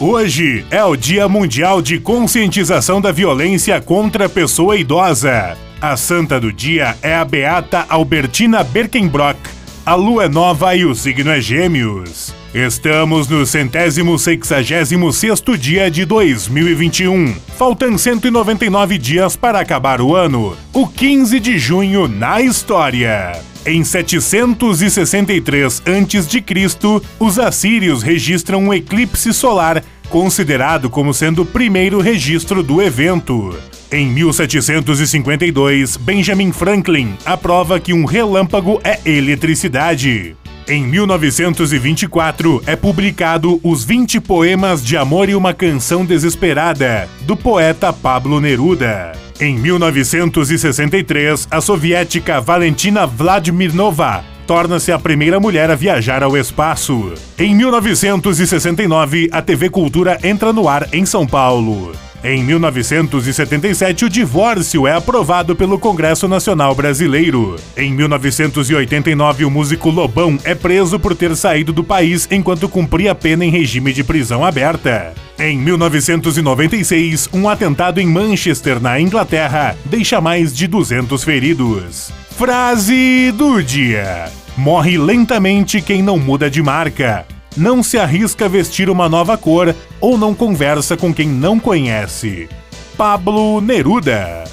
Hoje é o Dia Mundial de Conscientização da Violência contra a Pessoa Idosa. A santa do dia é a Beata Albertina Berkenbrock. A lua é nova e o signo é Gêmeos. Estamos no centésimo sexagésimo sexto dia de 2021. Faltam 199 dias para acabar o ano. O 15 de junho na história. Em 763 a.C., os assírios registram um eclipse solar, considerado como sendo o primeiro registro do evento. Em 1752, Benjamin Franklin aprova que um relâmpago é eletricidade. Em 1924, é publicado Os 20 Poemas de Amor e uma Canção Desesperada, do poeta Pablo Neruda. Em 1963, a soviética Valentina Vladimirnova torna-se a primeira mulher a viajar ao espaço. Em 1969, a TV Cultura entra no ar em São Paulo. Em 1977, o divórcio é aprovado pelo Congresso Nacional Brasileiro. Em 1989, o músico Lobão é preso por ter saído do país enquanto cumpria pena em regime de prisão aberta. Em 1996, um atentado em Manchester, na Inglaterra, deixa mais de 200 feridos. Frase do dia: Morre lentamente quem não muda de marca não se arrisca a vestir uma nova cor ou não conversa com quem não conhece. Pablo Neruda